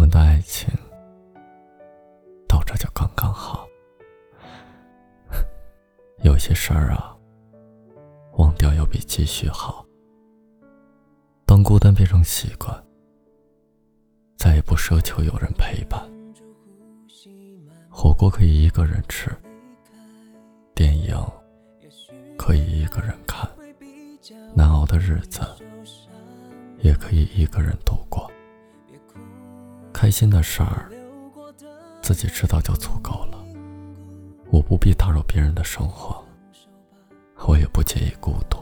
我们的爱情到这就刚刚好。有些事儿啊，忘掉要比继续好。当孤单变成习惯，再也不奢求有人陪伴。火锅可以一个人吃，电影可以一个人看，难熬的日子也可以一个人度过。开心的事儿，自己知道就足够了。我不必打扰别人的生活，我也不介意孤独，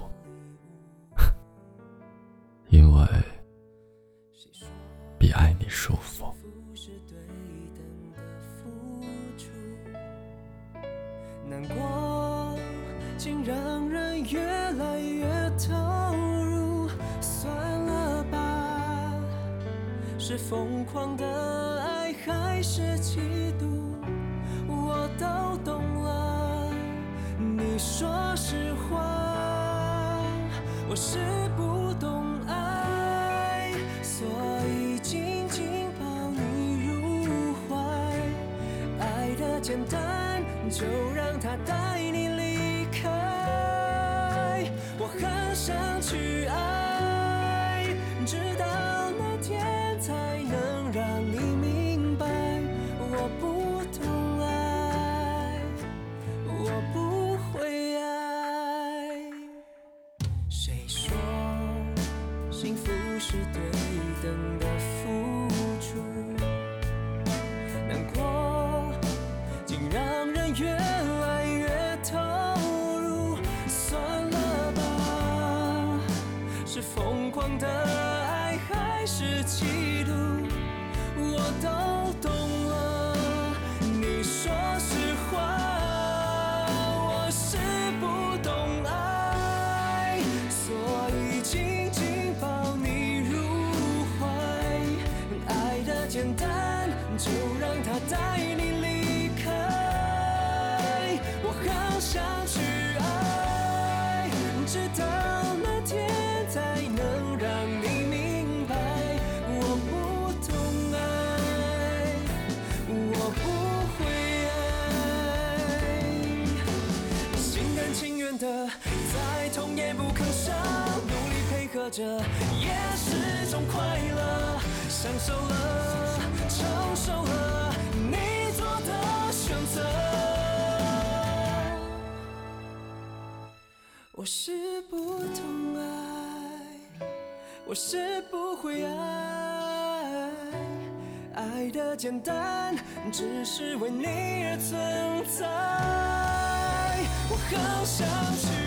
因为比爱你舒服。难过竟让人越来是疯狂的爱还是嫉妒，我都懂了。你说实话，我是不懂爱，所以紧紧抱你入怀，爱的简单。就让他带你离开。我很想去爱，幸福是对等的付出？难过竟让人。越来越投入，算了吧，是疯狂的爱还是嫉妒，我都懂他带你离开，我好。想去爱，直到那天才能让你明白，我不懂爱，我不会爱，心甘情愿的再痛也不吭声，努力配合着也是种快乐，享受了，承受了我是不懂爱，我是不会爱，爱的简单，只是为你而存在。我好想去。